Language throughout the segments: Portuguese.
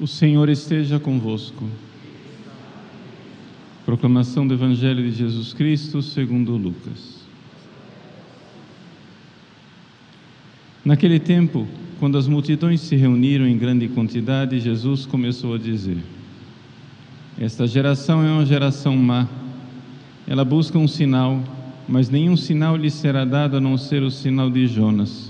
O Senhor esteja convosco. Proclamação do Evangelho de Jesus Cristo segundo Lucas. Naquele tempo, quando as multidões se reuniram em grande quantidade, Jesus começou a dizer: Esta geração é uma geração má. Ela busca um sinal, mas nenhum sinal lhe será dado a não ser o sinal de Jonas.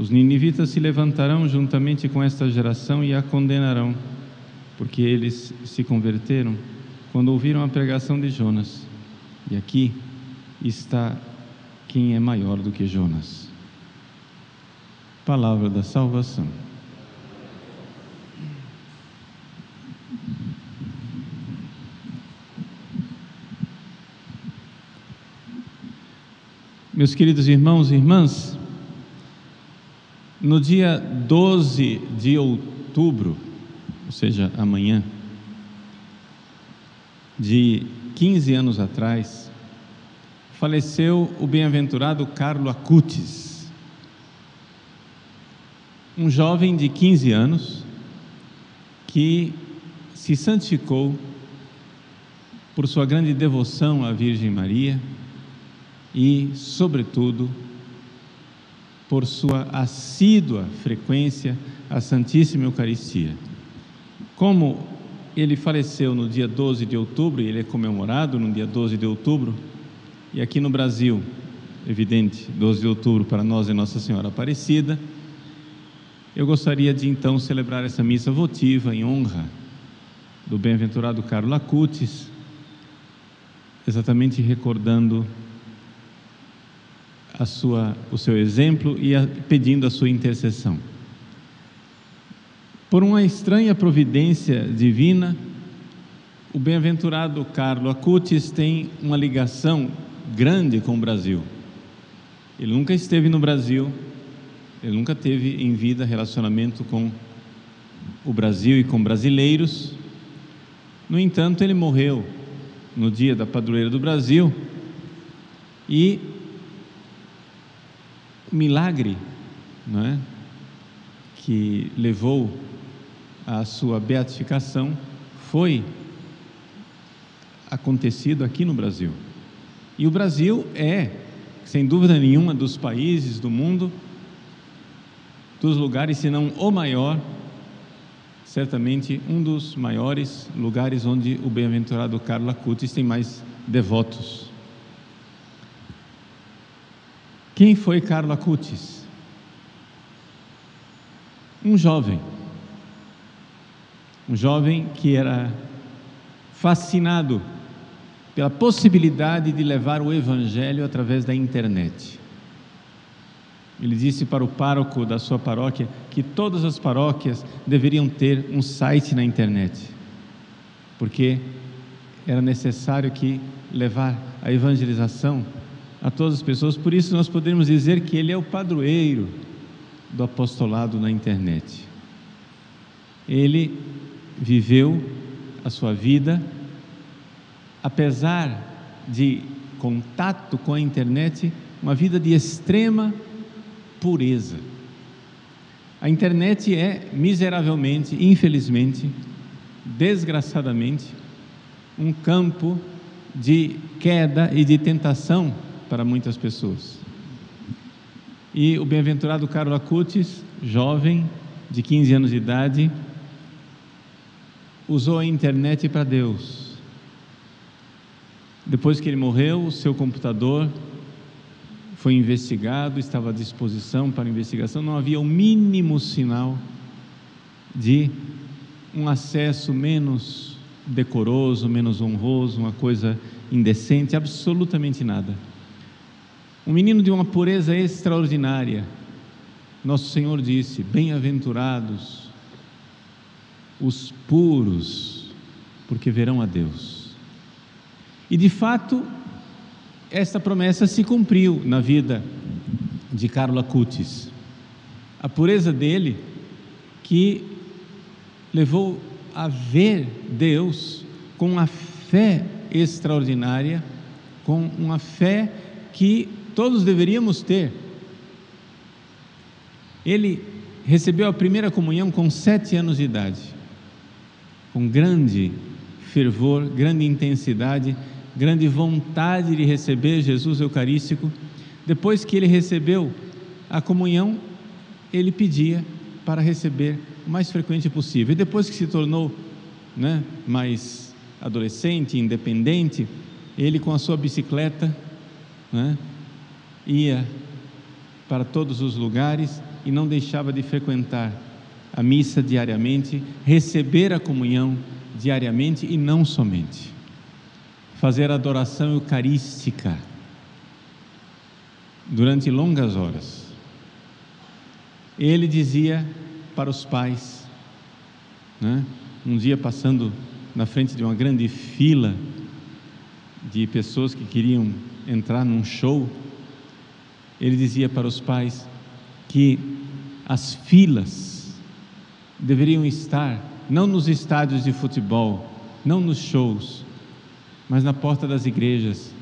os ninivitas se levantarão juntamente com esta geração e a condenarão, porque eles se converteram quando ouviram a pregação de Jonas. E aqui está quem é maior do que Jonas. Palavra da salvação. Meus queridos irmãos e irmãs, no dia 12 de outubro, ou seja, amanhã, de 15 anos atrás, faleceu o bem-aventurado Carlo Acutis, um jovem de 15 anos que se santificou por sua grande devoção à Virgem Maria e, sobretudo, por sua assídua frequência à Santíssima Eucaristia. Como ele faleceu no dia 12 de outubro, e ele é comemorado no dia 12 de outubro, e aqui no Brasil, evidente, 12 de outubro para nós é Nossa Senhora Aparecida, eu gostaria de então celebrar essa missa votiva em honra do bem-aventurado Carlo Acutis, exatamente recordando a sua, o seu exemplo e a, pedindo a sua intercessão. Por uma estranha providência divina, o bem-aventurado Carlo Acutis tem uma ligação grande com o Brasil. Ele nunca esteve no Brasil, ele nunca teve em vida relacionamento com o Brasil e com brasileiros. No entanto, ele morreu no dia da padroeira do Brasil e milagre não é? que levou à sua beatificação foi acontecido aqui no Brasil. E o Brasil é, sem dúvida nenhuma, dos países do mundo, dos lugares, se não o maior, certamente um dos maiores lugares onde o bem-aventurado Carlo Acutis tem mais devotos. Quem foi Carlo Acutis? Um jovem. Um jovem que era fascinado pela possibilidade de levar o evangelho através da internet. Ele disse para o pároco da sua paróquia que todas as paróquias deveriam ter um site na internet, porque era necessário que levar a evangelização a todas as pessoas, por isso nós podemos dizer que ele é o padroeiro do apostolado na internet. Ele viveu a sua vida, apesar de contato com a internet, uma vida de extrema pureza. A internet é miseravelmente, infelizmente, desgraçadamente, um campo de queda e de tentação para muitas pessoas. E o bem-aventurado Carlo Acutis, jovem, de 15 anos de idade, usou a internet para Deus. Depois que ele morreu, o seu computador foi investigado, estava à disposição para investigação, não havia o mínimo sinal de um acesso menos decoroso, menos honroso, uma coisa indecente, absolutamente nada. Um menino de uma pureza extraordinária. Nosso Senhor disse: Bem-aventurados os puros porque verão a Deus. E de fato, esta promessa se cumpriu na vida de Carlo Acutis. A pureza dele que levou a ver Deus com uma fé extraordinária, com uma fé que todos deveríamos ter. Ele recebeu a primeira comunhão com sete anos de idade, com grande fervor, grande intensidade, grande vontade de receber Jesus Eucarístico. Depois que ele recebeu a comunhão, ele pedia para receber o mais frequente possível. E depois que se tornou né, mais adolescente, independente, ele com a sua bicicleta né, ia para todos os lugares e não deixava de frequentar a missa diariamente, receber a comunhão diariamente e não somente. Fazer adoração eucarística durante longas horas. Ele dizia para os pais, né? um dia passando na frente de uma grande fila de pessoas que queriam entrar num show, ele dizia para os pais que as filas deveriam estar não nos estádios de futebol, não nos shows, mas na porta das igrejas,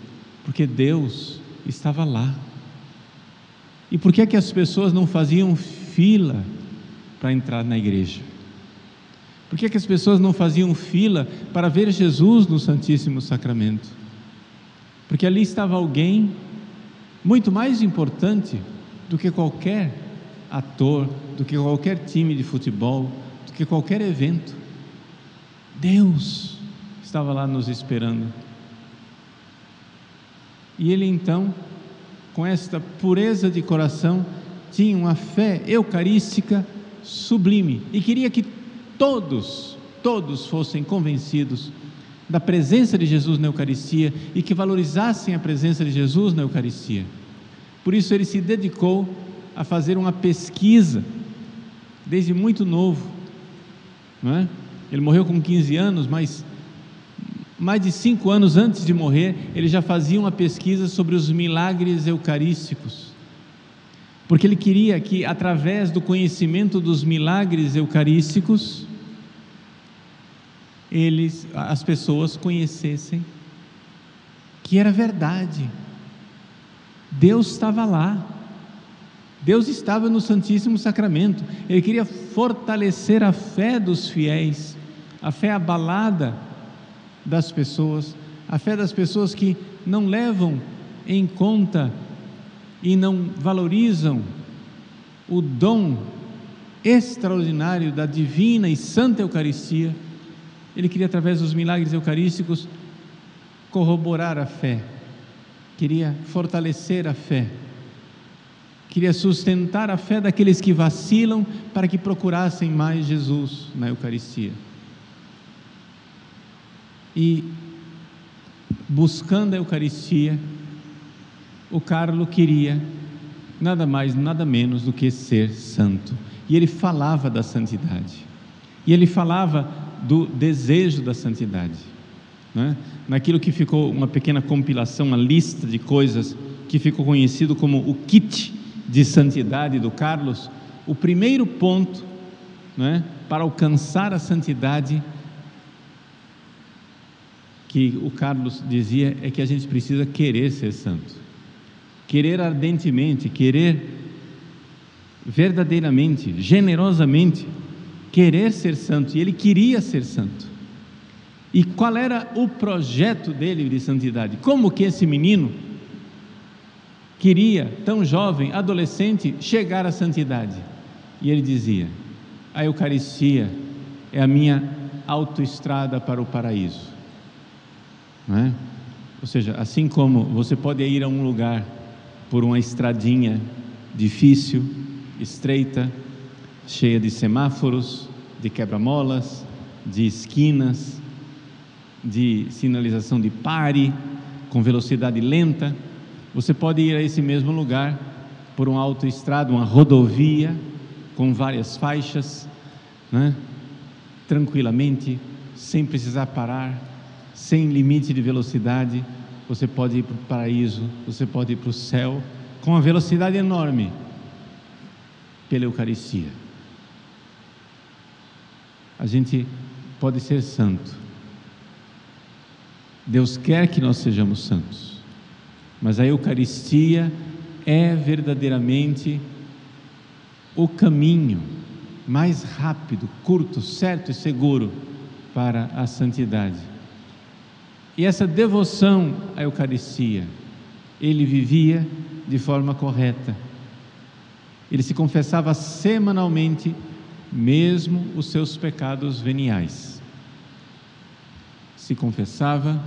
porque Deus estava lá. E por que é que as pessoas não faziam fila para entrar na igreja? Por que, é que as pessoas não faziam fila para ver Jesus no Santíssimo Sacramento? Porque ali estava alguém muito mais importante do que qualquer ator, do que qualquer time de futebol, do que qualquer evento. Deus estava lá nos esperando. E ele então, com esta pureza de coração, tinha uma fé eucarística sublime e queria que todos, todos fossem convencidos da presença de Jesus na Eucaristia e que valorizassem a presença de Jesus na Eucaristia. Por isso ele se dedicou a fazer uma pesquisa desde muito novo, é? Ele morreu com 15 anos, mas mais de cinco anos antes de morrer, ele já fazia uma pesquisa sobre os milagres eucarísticos, porque ele queria que, através do conhecimento dos milagres eucarísticos, eles, as pessoas conhecessem que era verdade. Deus estava lá. Deus estava no Santíssimo Sacramento. Ele queria fortalecer a fé dos fiéis, a fé abalada das pessoas, a fé das pessoas que não levam em conta e não valorizam o dom extraordinário da divina e santa Eucaristia ele queria, através dos milagres eucarísticos, corroborar a fé, queria fortalecer a fé, queria sustentar a fé daqueles que vacilam para que procurassem mais Jesus na Eucaristia. E, buscando a Eucaristia, o Carlo queria nada mais, nada menos do que ser santo. E ele falava da santidade. E ele falava do desejo da santidade. Né? Naquilo que ficou uma pequena compilação, uma lista de coisas que ficou conhecido como o kit de santidade do Carlos, o primeiro ponto né, para alcançar a santidade que o Carlos dizia é que a gente precisa querer ser santo, querer ardentemente, querer verdadeiramente, generosamente querer ser santo, e ele queria ser santo. E qual era o projeto dele de santidade? Como que esse menino queria, tão jovem, adolescente, chegar à santidade? E ele dizia: A Eucaristia é a minha autoestrada para o paraíso. Não é? Ou seja, assim como você pode ir a um lugar por uma estradinha difícil, estreita, cheia de semáforos, de quebra-molas, de esquinas, de sinalização de pare, com velocidade lenta. Você pode ir a esse mesmo lugar por uma autoestrada, uma rodovia, com várias faixas, né? tranquilamente, sem precisar parar, sem limite de velocidade. Você pode ir para o paraíso, você pode ir para o céu com uma velocidade enorme pela Eucaristia. A gente pode ser santo. Deus quer que nós sejamos santos, mas a Eucaristia é verdadeiramente o caminho mais rápido, curto, certo e seguro para a santidade. E essa devoção à Eucaristia, ele vivia de forma correta. Ele se confessava semanalmente, mesmo os seus pecados veniais. Se confessava,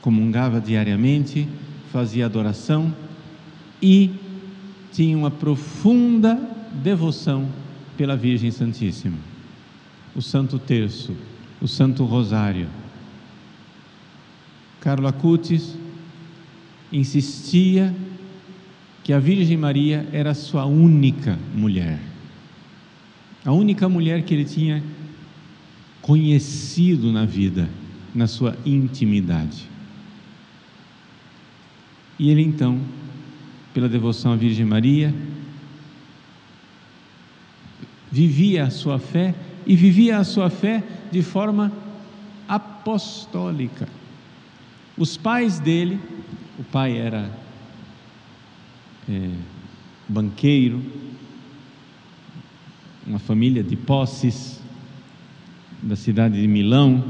comungava diariamente, fazia adoração e tinha uma profunda devoção pela Virgem Santíssima. O Santo Terço, o Santo Rosário. Carlo Acutis insistia que a Virgem Maria era sua única mulher. A única mulher que ele tinha conhecido na vida, na sua intimidade. E ele então, pela devoção à Virgem Maria, vivia a sua fé e vivia a sua fé de forma apostólica. Os pais dele, o pai era é, banqueiro, uma família de posses da cidade de Milão,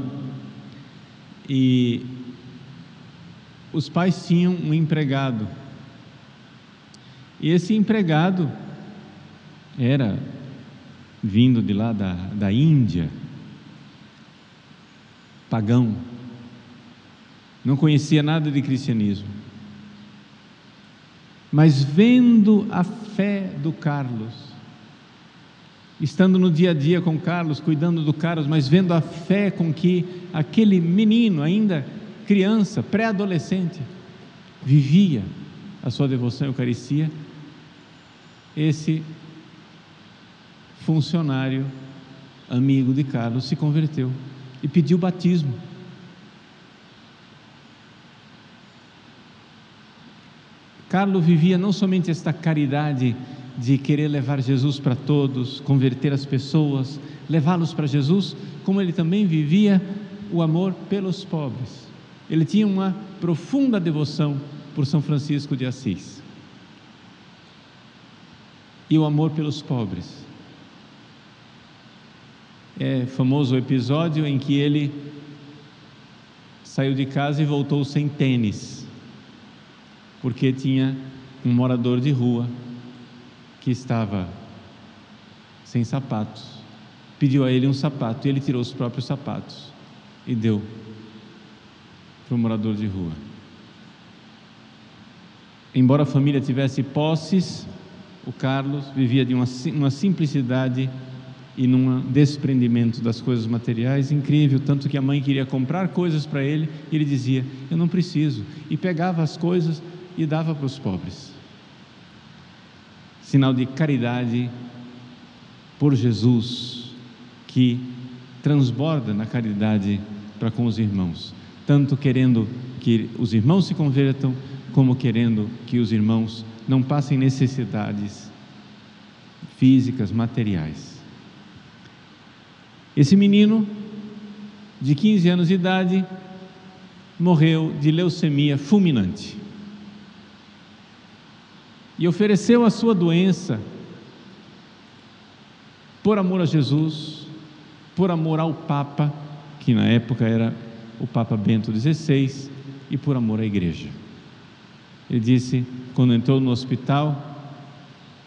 e os pais tinham um empregado. E esse empregado era vindo de lá da, da Índia, pagão, não conhecia nada de cristianismo. Mas vendo a fé do Carlos, estando no dia a dia com Carlos, cuidando do Carlos, mas vendo a fé com que aquele menino, ainda criança, pré-adolescente, vivia a sua devoção à Eucaristia, esse funcionário amigo de Carlos se converteu e pediu batismo. Carlos vivia não somente esta caridade de querer levar Jesus para todos, converter as pessoas, levá-los para Jesus, como ele também vivia o amor pelos pobres. Ele tinha uma profunda devoção por São Francisco de Assis. E o amor pelos pobres é famoso o episódio em que ele saiu de casa e voltou sem tênis, porque tinha um morador de rua que estava sem sapatos. Pediu a ele um sapato e ele tirou os próprios sapatos e deu para o morador de rua. Embora a família tivesse posses, o Carlos vivia de uma, uma simplicidade e num desprendimento das coisas materiais incrível, tanto que a mãe queria comprar coisas para ele e ele dizia: Eu não preciso, e pegava as coisas e dava para os pobres. Sinal de caridade por Jesus, que transborda na caridade para com os irmãos, tanto querendo que os irmãos se convertam, como querendo que os irmãos não passem necessidades físicas, materiais. Esse menino, de 15 anos de idade, morreu de leucemia fulminante. E ofereceu a sua doença por amor a Jesus, por amor ao Papa, que na época era o Papa Bento XVI, e por amor à igreja. Ele disse, quando entrou no hospital,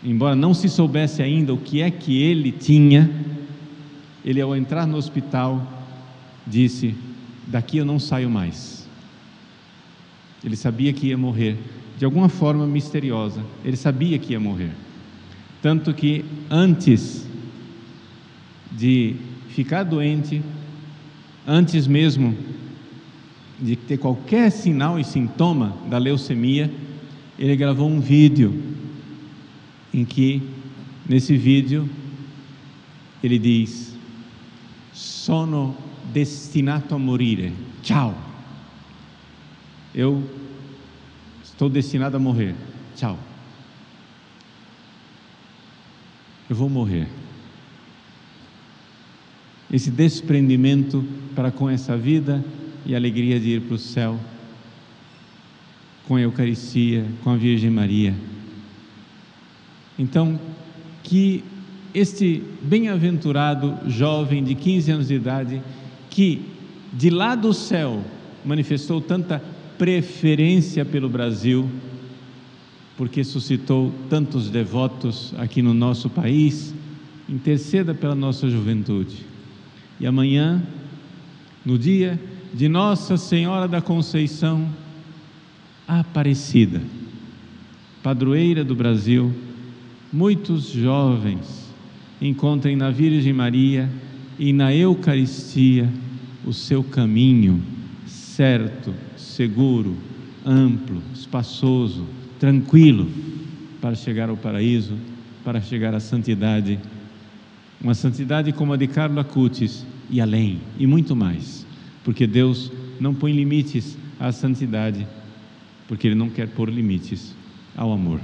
embora não se soubesse ainda o que é que ele tinha, ele, ao entrar no hospital, disse: Daqui eu não saio mais. Ele sabia que ia morrer, de alguma forma misteriosa, ele sabia que ia morrer. Tanto que antes de ficar doente, antes mesmo de ter qualquer sinal e sintoma da leucemia, ele gravou um vídeo em que, nesse vídeo, ele diz: sono destinato a morire. Tchau. Eu estou destinado a morrer. Tchau. Eu vou morrer. Esse desprendimento para com essa vida e a alegria de ir para o céu, com a Eucaristia, com a Virgem Maria. Então, que este bem-aventurado jovem de 15 anos de idade, que de lá do céu manifestou tanta preferência pelo Brasil, porque suscitou tantos devotos aqui no nosso país, interceda pela nossa juventude. E amanhã, no dia de Nossa Senhora da Conceição Aparecida, padroeira do Brasil, muitos jovens encontrem na Virgem Maria e na Eucaristia o seu caminho certo, seguro, amplo, espaçoso, tranquilo para chegar ao paraíso, para chegar à santidade, uma santidade como a de Carlo Acutis e além, e muito mais, porque Deus não põe limites à santidade, porque Ele não quer pôr limites ao amor.